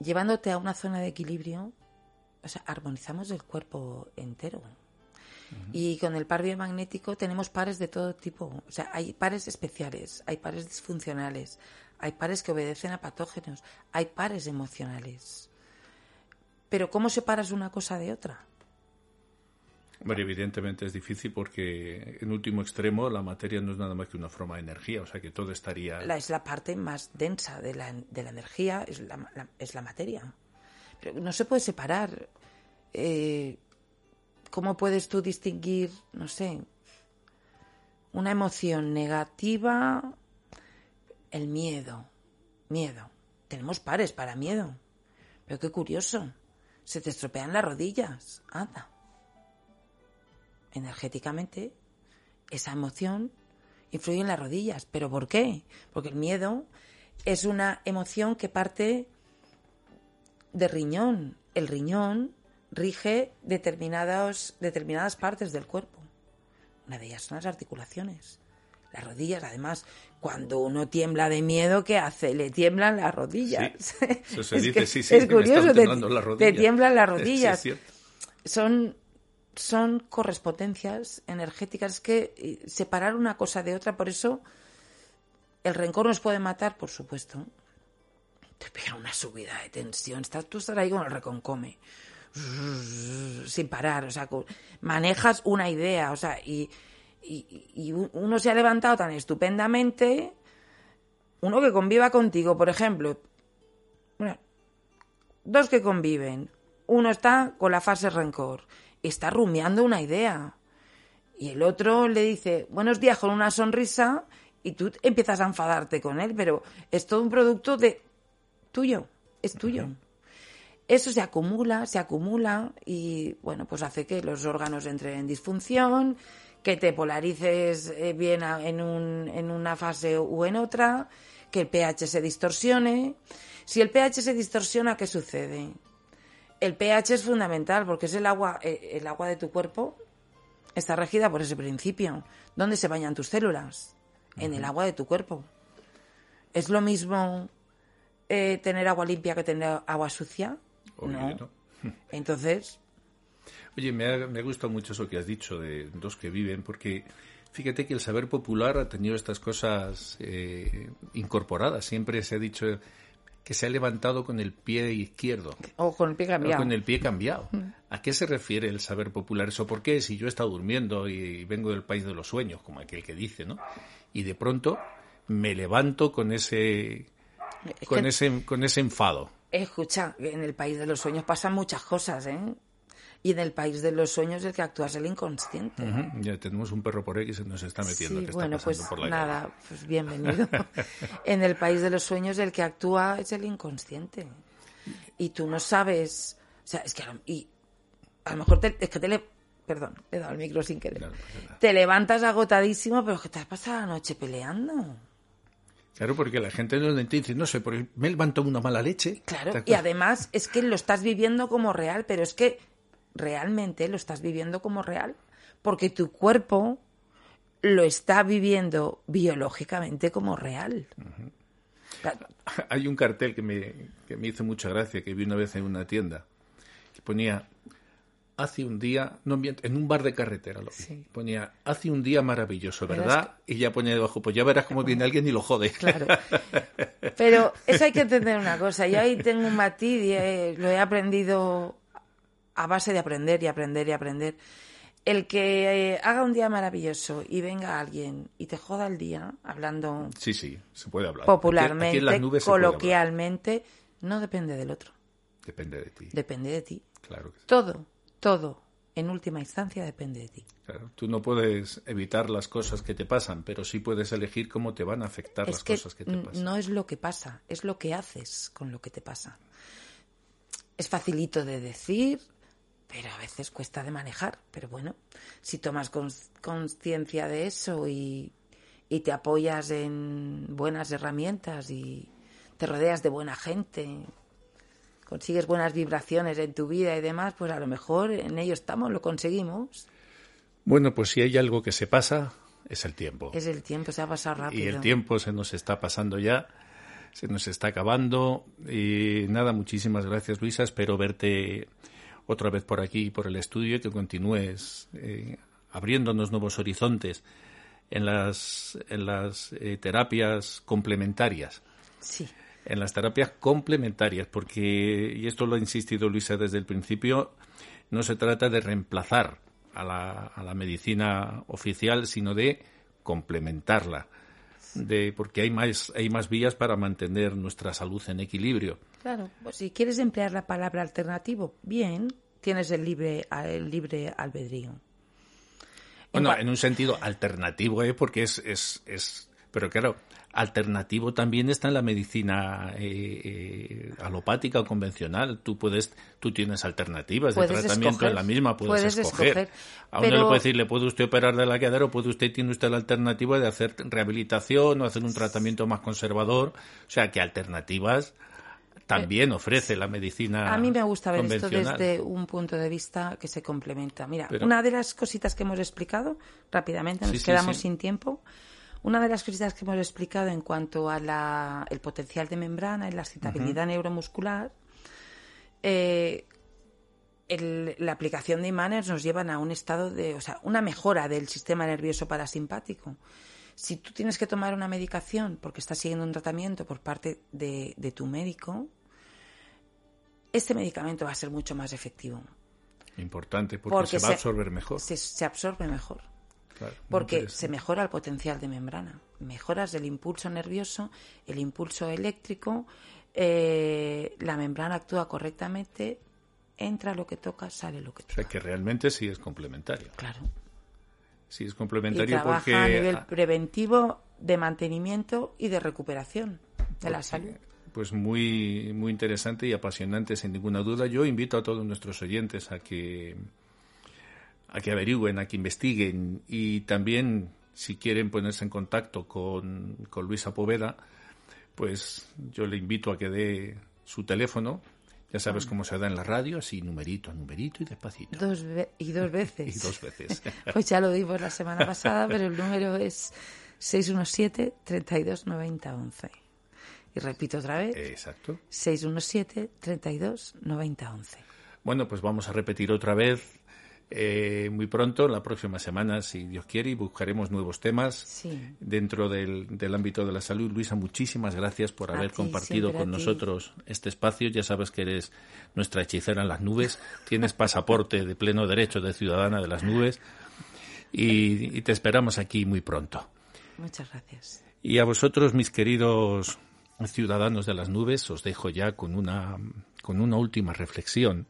Llevándote a una zona de equilibrio, o sea, armonizamos el cuerpo entero. Y con el par biomagnético tenemos pares de todo tipo. O sea, hay pares especiales, hay pares disfuncionales, hay pares que obedecen a patógenos, hay pares emocionales. Pero ¿cómo separas una cosa de otra? Bueno, evidentemente es difícil porque en último extremo la materia no es nada más que una forma de energía, o sea que todo estaría... La, es la parte más densa de la, de la energía, es la, es la materia. Pero no se puede separar. Eh, ¿Cómo puedes tú distinguir, no sé, una emoción negativa, el miedo? Miedo. Tenemos pares para miedo. Pero qué curioso. Se te estropean las rodillas. Anda energéticamente, esa emoción influye en las rodillas. ¿Pero por qué? Porque el miedo es una emoción que parte de riñón. El riñón rige determinadas partes del cuerpo. Una de ellas son las articulaciones. Las rodillas, además, cuando uno tiembla de miedo, ¿qué hace? Le tiemblan las rodillas. Eso se dice, sí, sí, es curioso, te, te, tiemblan las rodillas. son son correspondencias energéticas que eh, separar una cosa de otra, por eso el rencor nos puede matar, por supuesto. Te pega una subida de tensión, estás, tú estás ahí con el reconcome, sin parar, o sea, manejas una idea, o sea, y, y, uno se ha levantado tan estupendamente, uno que conviva contigo, por ejemplo, dos que conviven, uno está con la fase rencor está rumiando una idea. Y el otro le dice, buenos días con una sonrisa y tú empiezas a enfadarte con él, pero es todo un producto de tuyo, es tuyo. Eso se acumula, se acumula y bueno, pues hace que los órganos entren en disfunción, que te polarices eh, bien en, un, en una fase u en otra, que el pH se distorsione. Si el pH se distorsiona, ¿qué sucede? el pH es fundamental porque es el agua, eh, el agua de tu cuerpo está regida por ese principio. ¿Dónde se bañan tus células? En el agua de tu cuerpo. Es lo mismo eh, tener agua limpia que tener agua sucia. no. Entonces. Oye, me ha, me gustado mucho eso que has dicho de dos que viven, porque fíjate que el saber popular ha tenido estas cosas eh, incorporadas. Siempre se ha dicho que se ha levantado con el pie izquierdo. O con el pie cambiado. O con el pie cambiado. Mm. ¿A qué se refiere el saber popular? ¿Eso por qué? Si yo he estado durmiendo y vengo del país de los sueños, como aquel que dice, ¿no? Y de pronto me levanto con ese con ese con ese enfado. Escucha, en el país de los sueños pasan muchas cosas, ¿eh? Y en el país de los sueños el que actúa es el inconsciente. Ya tenemos un perro por ahí que se nos está metiendo. Sí, bueno, pues nada, pues bienvenido. en el país de los sueños el que actúa es el inconsciente. Y tú no sabes, o sea, es que y a lo mejor es que te le, perdón, he dado el micro sin querer. te levantas agotadísimo, pero que te has pasado la noche peleando. Claro, porque la gente no lo entiende, no sé, porque me levanto una mala leche. Claro, y además es que lo estás viviendo como real, pero es que realmente lo estás viviendo como real, porque tu cuerpo lo está viviendo biológicamente como real. Hay un cartel que me, que me hizo mucha gracia, que vi una vez en una tienda, que ponía, hace un día, no, en un bar de carretera lo ponía, hace un día maravilloso, ¿verdad? Y ya ponía debajo, pues ya verás cómo viene alguien y lo jode. Claro. Pero eso hay que entender una cosa, yo ahí tengo un matiz y eh, lo he aprendido a base de aprender y aprender y aprender. El que eh, haga un día maravilloso y venga alguien y te joda el día, hablando sí, sí, se puede hablar. popularmente, coloquialmente, no depende del otro. Depende de ti. Depende de ti. Claro que Todo, todo, en última instancia, depende de ti. Claro, tú no puedes evitar las cosas que te pasan, pero sí puedes elegir cómo te van a afectar las cosas que te pasan. No es lo que pasa, es lo que haces con lo que te pasa. Es facilito de decir, pero a veces cuesta de manejar. Pero bueno, si tomas conciencia de eso y, y, te apoyas en buenas herramientas y te rodeas de buena gente, consigues buenas vibraciones en tu vida y demás, pues a lo mejor en ello estamos, lo conseguimos. Bueno, pues si hay algo que se pasa, es el tiempo. Es el tiempo, se ha pasado rápido. Y el tiempo se nos está pasando ya, se nos está acabando. Y nada, muchísimas gracias Luisa, espero verte otra vez por aquí, por el estudio, y que continúes eh, abriéndonos nuevos horizontes en las, en las eh, terapias complementarias. Sí. En las terapias complementarias, porque, y esto lo ha insistido Luisa desde el principio, no se trata de reemplazar a la, a la medicina oficial, sino de complementarla. De, porque hay más, hay más vías para mantener nuestra salud en equilibrio. Claro, pues si quieres emplear la palabra alternativo, bien, tienes el libre, el libre albedrío. Bueno, en, un sentido alternativo, ¿eh? porque es, es, es, pero claro, alternativo también está en la medicina eh, eh, alopática o convencional. Tú puedes, tú tienes alternativas de tratamiento en la misma, puedes, escoger. A uno le puede decir, le puede usted operar de la cadera o puede usted, tiene usted la alternativa de hacer rehabilitación o hacer un tratamiento más conservador. O sea, que alternativas también ofrece la medicina. A mí me gusta ver esto desde un punto de vista que se complementa. Mira, una de las cositas que hemos explicado rápidamente, nos quedamos sin tiempo. Una de las cositas que hemos explicado en cuanto a la, el potencial de membrana y la excitabilidad neuromuscular, eh, la aplicación de imanes nos llevan a un estado de, o sea, una mejora del sistema nervioso parasimpático. Si tú tienes que tomar una medicación porque estás siguiendo un tratamiento por parte de tu médico, este medicamento va a ser mucho más efectivo. Importante, porque, se va a absorber mejor. Se, absorbe mejor. Porque se mejora el potencial de membrana. Mejoras el impulso nervioso, el impulso eléctrico, eh, la membrana actúa correctamente, entra lo que toca, sale lo que toca. O sea que realmente sí es complementario. Claro. Sí es complementario y trabaja a nivel preventivo de mantenimiento y de recuperación de la salud pues muy, muy interesante y apasionante, sin ninguna duda. Yo invito a todos nuestros oyentes a que, a que averigüen, a que investiguen y también, si quieren ponerse en contacto con, con Luisa Poveda, pues yo le invito a que dé su teléfono. Ya sabes cómo se da en la radio, así numerito a numerito y despacito. Dos y dos veces. y dos veces. pues ya lo dimos la semana pasada, pero el número es 617 32 90 11. Y repito otra vez. Exacto. 617 32 90 11. Bueno, pues vamos a repetir otra vez eh, muy pronto, la próxima semana, si Dios quiere, y buscaremos nuevos temas dentro del, del, ámbito de la salud. Luisa, muchísimas gracias por haber compartido con nosotros este espacio. Ya sabes que eres nuestra hechicera en las nubes, tienes pasaporte de pleno derecho de ciudadana de las nubes y te esperamos aquí muy pronto. Muchas gracias. Y a vosotros, mis queridos ciudadanos de las nubes, os dejo ya con una, con una última reflexión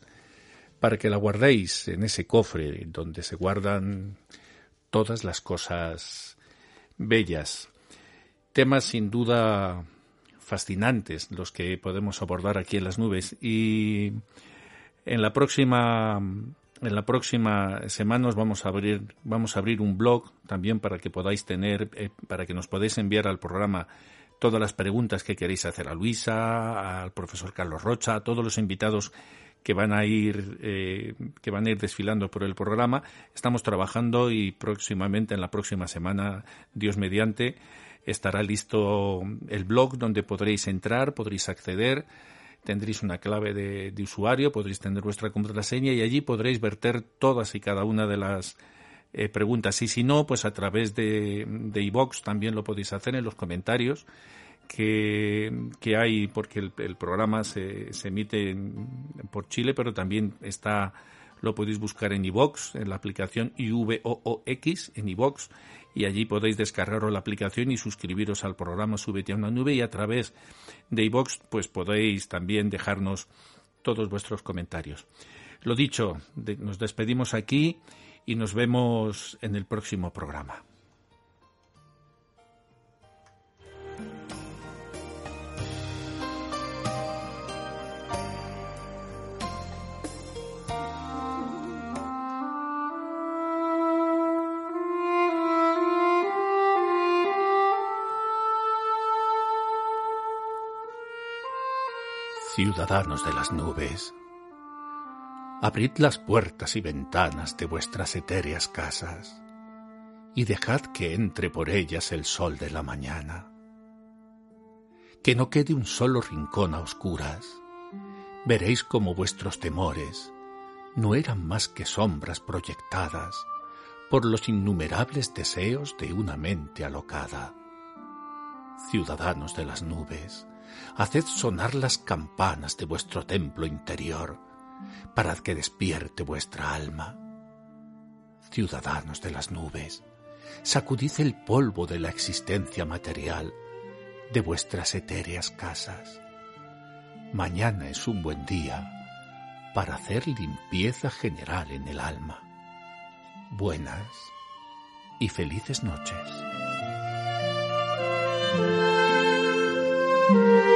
para que la guardéis en ese cofre donde se guardan todas las cosas bellas. Temas sin duda fascinantes los que podemos abordar aquí en las nubes y en la próxima en la próxima semana os vamos a abrir vamos a abrir un blog también para que podáis tener eh, para que nos podáis enviar al programa todas las preguntas que queréis hacer a Luisa, al profesor Carlos Rocha, a todos los invitados que van a ir eh, que van a ir desfilando por el programa. Estamos trabajando y próximamente en la próxima semana, Dios mediante, estará listo el blog donde podréis entrar, podréis acceder, tendréis una clave de, usuario, podréis tener vuestra contraseña y allí podréis verter todas y cada una de las eh, preguntas. Y si no, pues a través de, de iVox también lo podéis hacer en los comentarios que, hay, porque el, programa se, emite por Chile, pero también está lo podéis buscar en iVox, en la aplicación IVOOX, en iVox, y allí podéis descargaros la aplicación y suscribiros al programa Súbete a una nube y a través de iVox pues podéis también dejarnos todos vuestros comentarios. Lo dicho, nos despedimos aquí y nos vemos en el próximo programa. Ciudadanos de las nubes, Abrid las puertas y ventanas de vuestras etéreas casas y dejad que entre por ellas el sol de la mañana. Que no quede un solo rincón a oscuras. Veréis como vuestros temores no eran más que sombras proyectadas por los innumerables deseos de una mente alocada. Ciudadanos de las nubes, haced sonar las campanas de vuestro templo interior para que despierte vuestra alma. ciudadanos de las nubes, sacudid el polvo de la existencia material de vuestras etéreas casas. Mañana es un buen día para hacer limpieza general en el alma. Buenas y felices noches. Thank you.